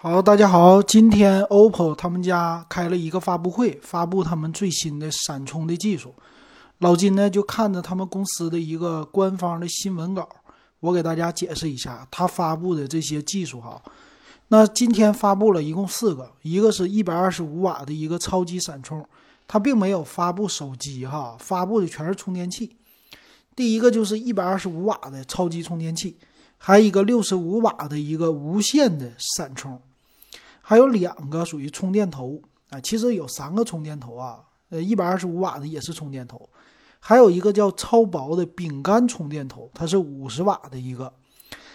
好，大家好，今天 OPPO 他们家开了一个发布会，发布他们最新的闪充的技术。老金呢就看着他们公司的一个官方的新闻稿，我给大家解释一下他发布的这些技术哈。那今天发布了一共四个，一个是一百二十五瓦的一个超级闪充，它并没有发布手机哈，发布的全是充电器。第一个就是一百二十五瓦的超级充电器，还有一个六十五瓦的一个无线的闪充。还有两个属于充电头。啊，其实有三个充电头啊，呃，一百二十五瓦的也是充电头，还有一个叫超薄的饼干充电头，它是五十瓦的一个，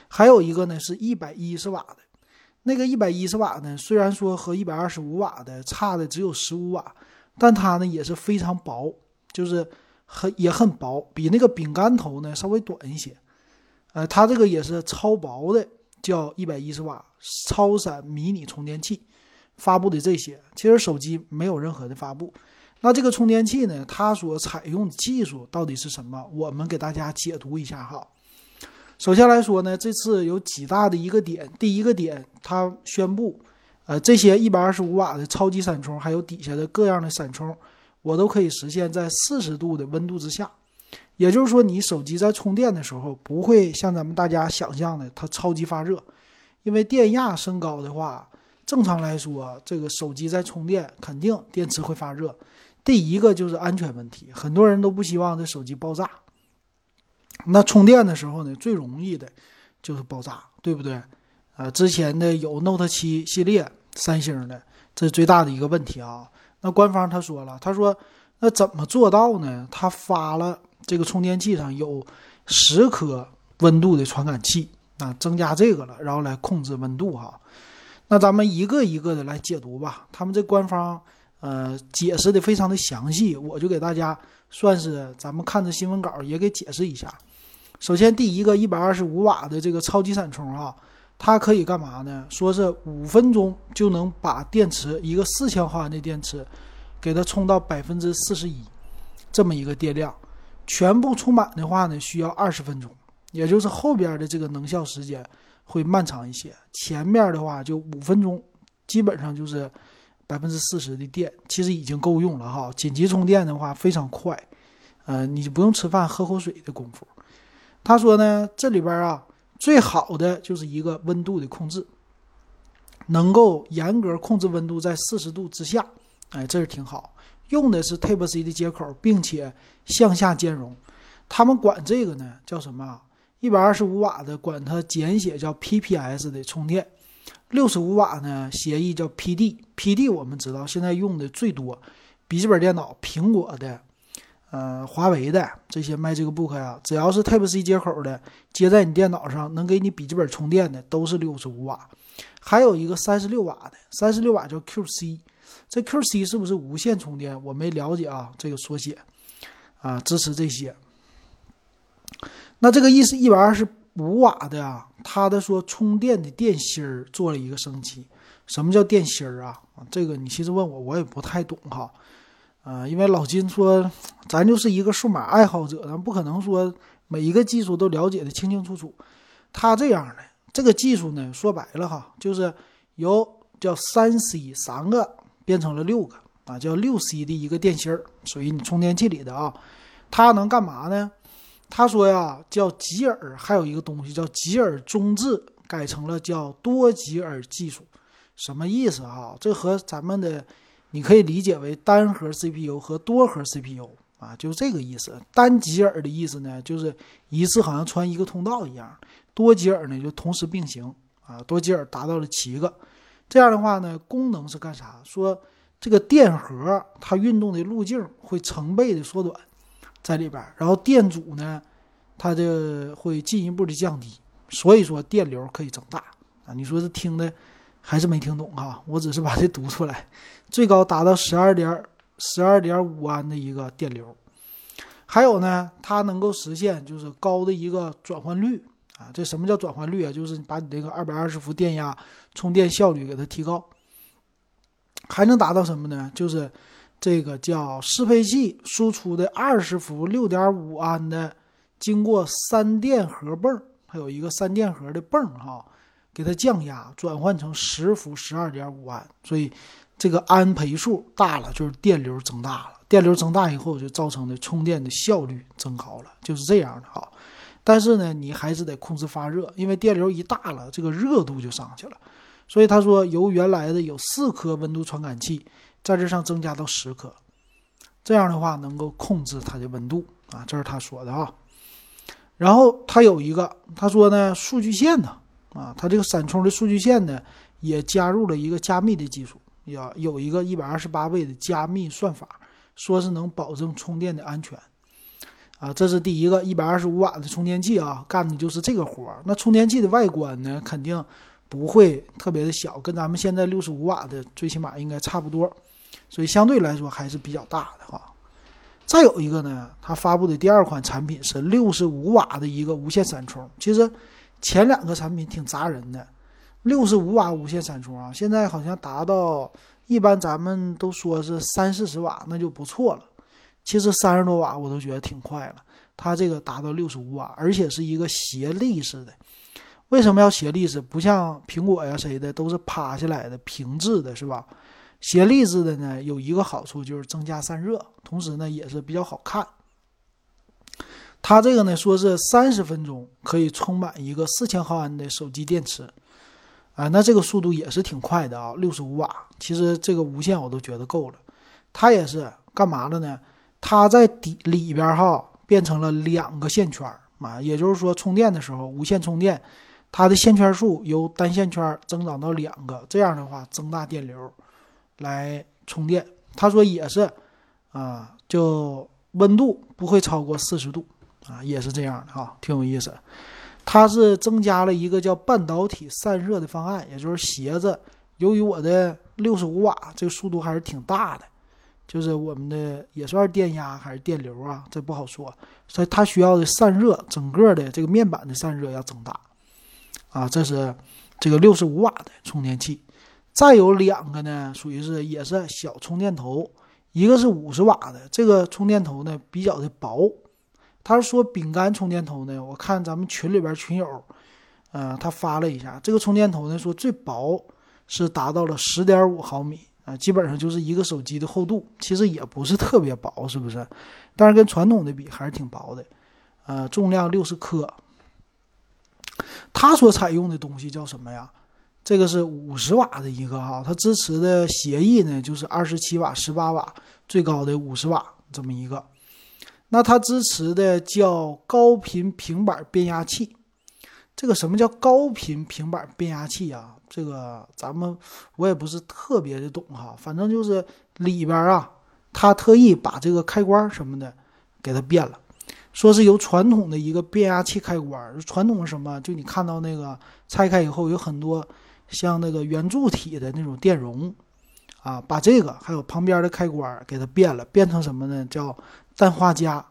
还有一个呢是一百一十瓦的，那个一百一十瓦呢，虽然说和一百二十五瓦的差的只有十五瓦，但它呢也是非常薄，就是很也很薄，比那个饼干头呢稍微短一些，呃，它这个也是超薄的。叫一百一十瓦超闪迷你充电器发布的这些，其实手机没有任何的发布。那这个充电器呢，它所采用的技术到底是什么？我们给大家解读一下哈。首先来说呢，这次有几大的一个点，第一个点，它宣布，呃，这些一百二十五瓦的超级闪充，还有底下的各样的闪充，我都可以实现在四十度的温度之下。也就是说，你手机在充电的时候不会像咱们大家想象的它超级发热，因为电压升高的话，正常来说，这个手机在充电肯定电池会发热。第一个就是安全问题，很多人都不希望这手机爆炸。那充电的时候呢，最容易的就是爆炸，对不对？呃，之前的有 Note 七系列，三星的，这是最大的一个问题啊。那官方他说了，他说那怎么做到呢？他发了。这个充电器上有十颗温度的传感器，啊，增加这个了，然后来控制温度哈。那咱们一个一个的来解读吧。他们这官方呃解释的非常的详细，我就给大家算是咱们看着新闻稿也给解释一下。首先第一个一百二十五瓦的这个超级闪充啊，它可以干嘛呢？说是五分钟就能把电池一个四千毫安的电池给它充到百分之四十一，这么一个电量。全部充满的话呢，需要二十分钟，也就是后边的这个能效时间会漫长一些。前面的话就五分钟，基本上就是百分之四十的电，其实已经够用了哈。紧急充电的话非常快，呃，你就不用吃饭喝口水的功夫。他说呢，这里边啊最好的就是一个温度的控制，能够严格控制温度在四十度之下，哎，这是挺好。用的是 Type C 的接口，并且向下兼容。他们管这个呢叫什么？一百二十五瓦的管它简写叫 PPS 的充电，六十五瓦呢协议叫 PD。PD 我们知道现在用的最多，笔记本电脑，苹果的，呃，华为的这些卖这个 book 呀，只要是 Type C 接口的，接在你电脑上能给你笔记本充电的都是六十五瓦。还有一个三十六瓦的，三十六瓦叫 QC。这 QC 是不是无线充电？我没了解啊，这个缩写啊，支持这些。那这个意思，一百二十五瓦的啊，它的说充电的电芯儿做了一个升级。什么叫电芯儿啊？这个你其实问我，我也不太懂哈。啊，因为老金说，咱就是一个数码爱好者，咱不可能说每一个技术都了解的清清楚楚。他这样的这个技术呢，说白了哈，就是有叫三 C 三个。变成了六个啊，叫六 C 的一个电芯儿，属于你充电器里的啊。它能干嘛呢？他说呀，叫吉尔，还有一个东西叫吉尔中置，改成了叫多吉尔技术。什么意思啊？这和咱们的你可以理解为单核 CPU 和多核 CPU 啊，就是这个意思。单吉尔的意思呢，就是一次好像穿一个通道一样；多吉尔呢，就同时并行啊。多吉尔达到了七个。这样的话呢，功能是干啥？说这个电荷它运动的路径会成倍的缩短，在里边，然后电阻呢，它就会进一步的降低，所以说电流可以增大啊。你说这听的还是没听懂哈？我只是把这读出来，最高达到十二点十二点五安的一个电流，还有呢，它能够实现就是高的一个转换率。这什么叫转换率啊？就是把你这个二百二十伏电压充电效率给它提高，还能达到什么呢？就是这个叫适配器输出的二十伏六点五安的，经过三电荷泵，还有一个三电荷的泵哈，给它降压，转换成十伏十二点五安，所以这个安培数大了，就是电流增大了。电流增大以后，就造成的充电的效率增高了，就是这样的哈。但是呢，你还是得控制发热，因为电流一大了，这个热度就上去了。所以他说，由原来的有四颗温度传感器，在这上增加到十颗，这样的话能够控制它的温度啊，这是他说的啊。然后他有一个，他说呢，数据线呢，啊，他这个闪充的数据线呢，也加入了一个加密的技术，要有一个一百二十八位的加密算法，说是能保证充电的安全。啊，这是第一个一百二十五瓦的充电器啊，干的就是这个活儿。那充电器的外观呢，肯定不会特别的小，跟咱们现在六十五瓦的最起码应该差不多，所以相对来说还是比较大的哈。再有一个呢，它发布的第二款产品是六十五瓦的一个无线闪充。其实前两个产品挺砸人的，六十五瓦无线闪充啊，现在好像达到一般咱们都说是三四十瓦那就不错了。其实三十多瓦我都觉得挺快了，它这个达到六十五瓦，而且是一个斜立式的。为什么要斜立式？不像苹果呀谁的都是趴下来的平置的，是吧？斜立式的呢，有一个好处就是增加散热，同时呢也是比较好看。它这个呢说是三十分钟可以充满一个四千毫安的手机电池，啊，那这个速度也是挺快的啊，六十五瓦。其实这个无线我都觉得够了。它也是干嘛的呢？它在底里边哈变成了两个线圈啊，也就是说充电的时候无线充电，它的线圈数由单线圈增长到两个，这样的话增大电流来充电。他说也是啊，就温度不会超过四十度啊，也是这样的哈，挺有意思。它是增加了一个叫半导体散热的方案，也就是鞋子，由于我的六十五瓦这个速度还是挺大的。就是我们的也算是电压还是电流啊，这不好说。所以它需要的散热，整个的这个面板的散热要增大啊。这是这个六十五瓦的充电器，再有两个呢，属于是也是小充电头，一个是五十瓦的，这个充电头呢比较的薄。他说饼干充电头呢，我看咱们群里边群友，呃，他发了一下这个充电头呢，说最薄是达到了十点五毫米。啊，基本上就是一个手机的厚度，其实也不是特别薄，是不是？但是跟传统的比还是挺薄的。呃，重量六十克。它所采用的东西叫什么呀？这个是五十瓦的一个哈，它支持的协议呢就是二十七瓦、十八瓦，最高的五十瓦这么一个。那它支持的叫高频平板变压器。这个什么叫高频平板变压器啊？这个咱们我也不是特别的懂哈，反正就是里边啊，他特意把这个开关什么的给它变了，说是由传统的一个变压器开关，传统什么？就你看到那个拆开以后有很多像那个圆柱体的那种电容啊，把这个还有旁边的开关给它变了，变成什么呢？叫氮化镓，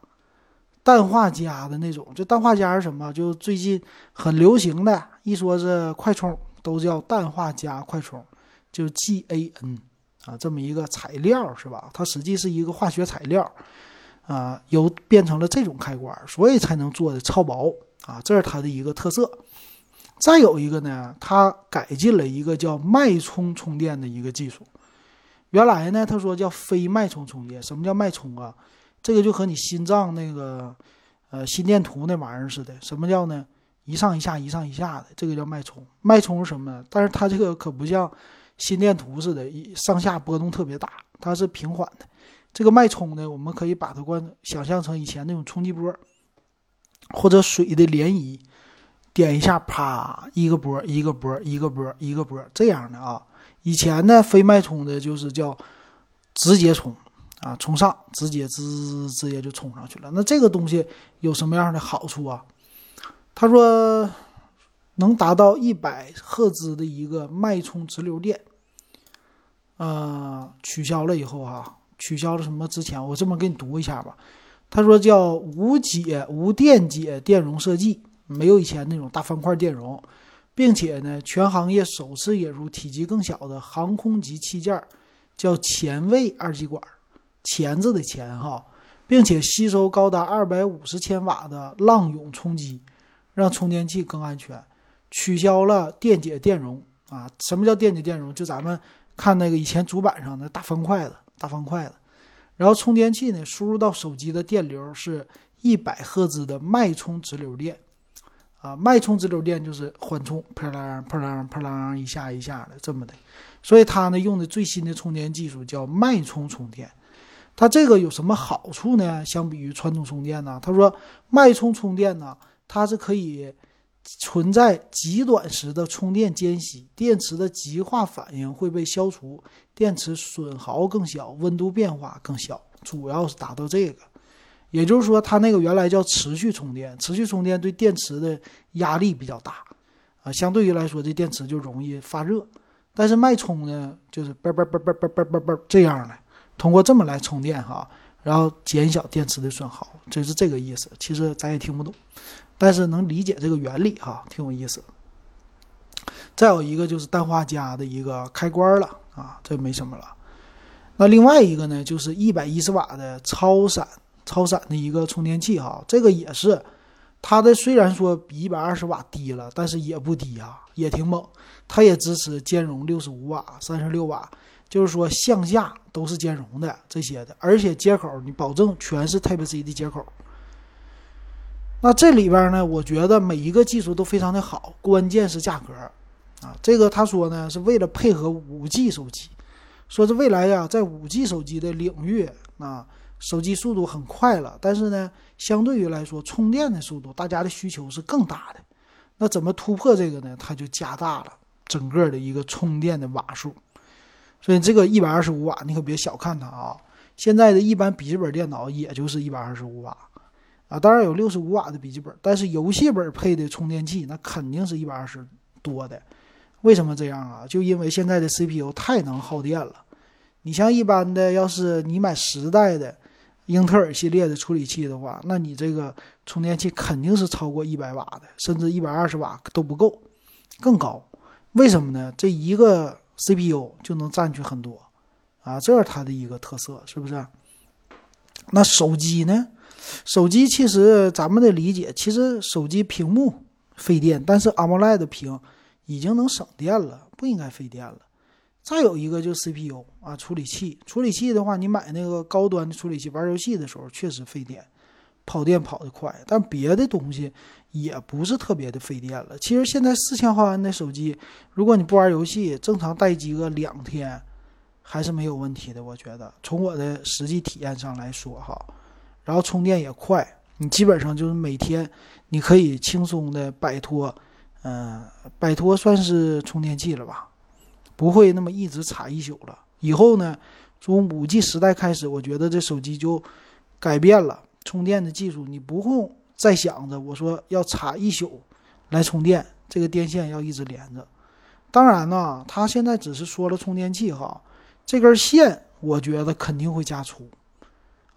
氮化镓的那种。这氮化镓是什么？就最近很流行的，一说是快充。都叫氮化镓快充，就是 GaN 啊，这么一个材料是吧？它实际是一个化学材料啊，由变成了这种开关，所以才能做的超薄啊，这是它的一个特色。再有一个呢，它改进了一个叫脉冲充电的一个技术。原来呢，他说叫非脉冲充电。什么叫脉冲啊？这个就和你心脏那个呃心电图那玩意儿似的。什么叫呢？一上一下，一上一下的，这个叫脉冲。脉冲是什么呢？但是它这个可不像心电图似的，上下波动特别大，它是平缓的。这个脉冲呢，我们可以把它关想象成以前那种冲击波，或者水的涟漪，点一下，啪，一个波，一个波，一个波，一个波，这样的啊。以前呢，非脉冲的就是叫直接冲啊，冲上，直接直直接就冲上去了。那这个东西有什么样的好处啊？他说，能达到一百赫兹的一个脉冲直流电，呃，取消了以后啊，取消了什么？之前我这么给你读一下吧。他说叫无解无电解电容设计，没有以前那种大方块电容，并且呢，全行业首次引入体积更小的航空级器件，叫前卫二极管，钳子的钳哈，并且吸收高达二百五十千瓦的浪涌冲击。让充电器更安全，取消了电解电容啊。什么叫电解电容？就咱们看那个以前主板上的大方块子，大方块子。然后充电器呢，输入到手机的电流是一百赫兹的脉冲直流电，啊，脉冲直流电就是缓冲，啪啦啪啦啪啦一下一下的这么的。所以它呢用的最新的充电技术叫脉冲充电。它这个有什么好处呢？相比于传统充电呢？他说脉冲充电呢，它是可以存在极短时的充电间隙，电池的极化反应会被消除，电池损耗更小，温度变化更小，主要是达到这个。也就是说，它那个原来叫持续充电，持续充电对电池的压力比较大啊，相对于来说，这电池就容易发热。但是脉冲呢，就是嘣嘣嘣嘣嘣嘣嘣嘣这样的。通过这么来充电哈，然后减小电池的损耗，这是这个意思。其实咱也听不懂，但是能理解这个原理哈，挺有意思。再有一个就是氮化镓的一个开关了啊，这没什么了。那另外一个呢，就是一百一十瓦的超闪超闪的一个充电器哈，这个也是它的虽然说比一百二十瓦低了，但是也不低啊，也挺猛。它也支持兼容六十五瓦、三十六瓦。就是说，向下都是兼容的这些的，而且接口你保证全是 Type C 的接口。那这里边呢，我觉得每一个技术都非常的好，关键是价格啊。这个他说呢，是为了配合五 G 手机，说是未来呀，在五 G 手机的领域啊，手机速度很快了，但是呢，相对于来说，充电的速度，大家的需求是更大的。那怎么突破这个呢？它就加大了整个的一个充电的瓦数。所以这个一百二十五瓦，你可别小看它啊！现在的一般笔记本电脑也就是一百二十五瓦啊，当然有六十五瓦的笔记本，但是游戏本配的充电器那肯定是一百二十多的。为什么这样啊？就因为现在的 CPU 太能耗电了。你像一般的，要是你买十代的英特尔系列的处理器的话，那你这个充电器肯定是超过一百瓦的，甚至一百二十瓦都不够，更高。为什么呢？这一个。CPU 就能占据很多，啊，这是它的一个特色，是不是？那手机呢？手机其实咱们的理解，其实手机屏幕费电，但是 AMOLED 的屏已经能省电了，不应该费电了。再有一个就是 CPU 啊，处理器，处理器的话，你买那个高端的处理器，玩游戏的时候确实费电。跑电跑得快，但别的东西也不是特别的费电了。其实现在四千毫安的手机，如果你不玩游戏，正常待机个两天，还是没有问题的。我觉得从我的实际体验上来说，哈，然后充电也快，你基本上就是每天你可以轻松的摆脱，嗯，摆脱算是充电器了吧，不会那么一直插一宿了。以后呢，从五 G 时代开始，我觉得这手机就改变了。充电的技术，你不用再想着我说要插一宿来充电，这个电线要一直连着。当然呢，他现在只是说了充电器哈，这根线我觉得肯定会加粗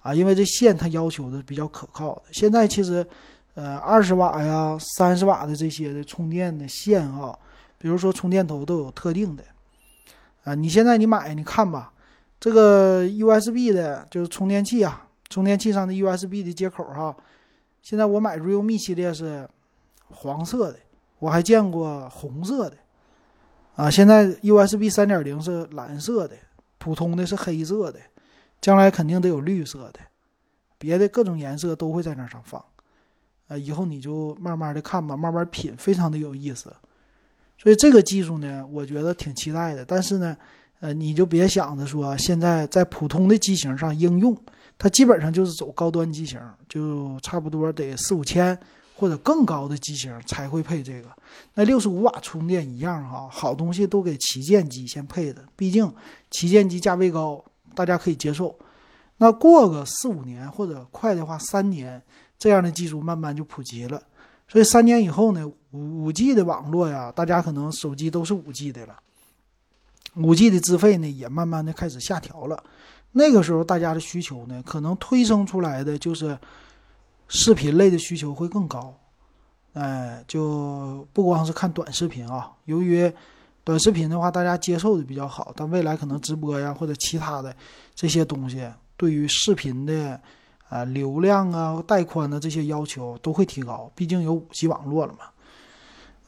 啊，因为这线它要求的比较可靠的。现在其实，呃，二十瓦呀、三十瓦的这些的充电的线啊，比如说充电头都有特定的啊。你现在你买你看吧，这个 USB 的就是充电器啊。充电器上的 USB 的接口哈，现在我买 Realme 系列是黄色的，我还见过红色的，啊，现在 USB 三点零是蓝色的，普通的是黑色的，将来肯定得有绿色的，别的各种颜色都会在那上放，啊，以后你就慢慢的看吧，慢慢品，非常的有意思。所以这个技术呢，我觉得挺期待的，但是呢，呃，你就别想着说现在在普通的机型上应用。它基本上就是走高端机型，就差不多得四五千或者更高的机型才会配这个。那六十五瓦充电一样哈，好东西都给旗舰机先配的，毕竟旗舰机价位高，大家可以接受。那过个四五年或者快的话三年，这样的技术慢慢就普及了。所以三年以后呢，五五 G 的网络呀，大家可能手机都是五 G 的了，五 G 的资费呢也慢慢的开始下调了。那个时候，大家的需求呢，可能推升出来的就是视频类的需求会更高，哎，就不光是看短视频啊。由于短视频的话，大家接受的比较好，但未来可能直播呀或者其他的这些东西，对于视频的啊流量啊、带宽的这些要求都会提高。毕竟有五 G 网络了嘛，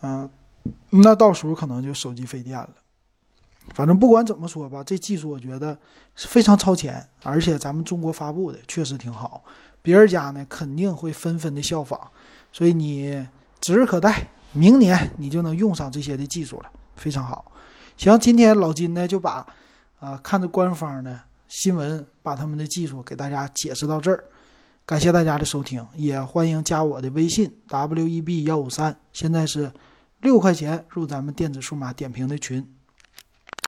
嗯，那到时候可能就手机费电了。反正不管怎么说吧，这技术我觉得是非常超前，而且咱们中国发布的确实挺好，别人家呢肯定会纷纷的效仿，所以你指日可待，明年你就能用上这些的技术了，非常好。行，今天老金呢就把啊看着官方的新闻，把他们的技术给大家解释到这儿，感谢大家的收听，也欢迎加我的微信 w e b 幺五三，现在是六块钱入咱们电子数码点评的群。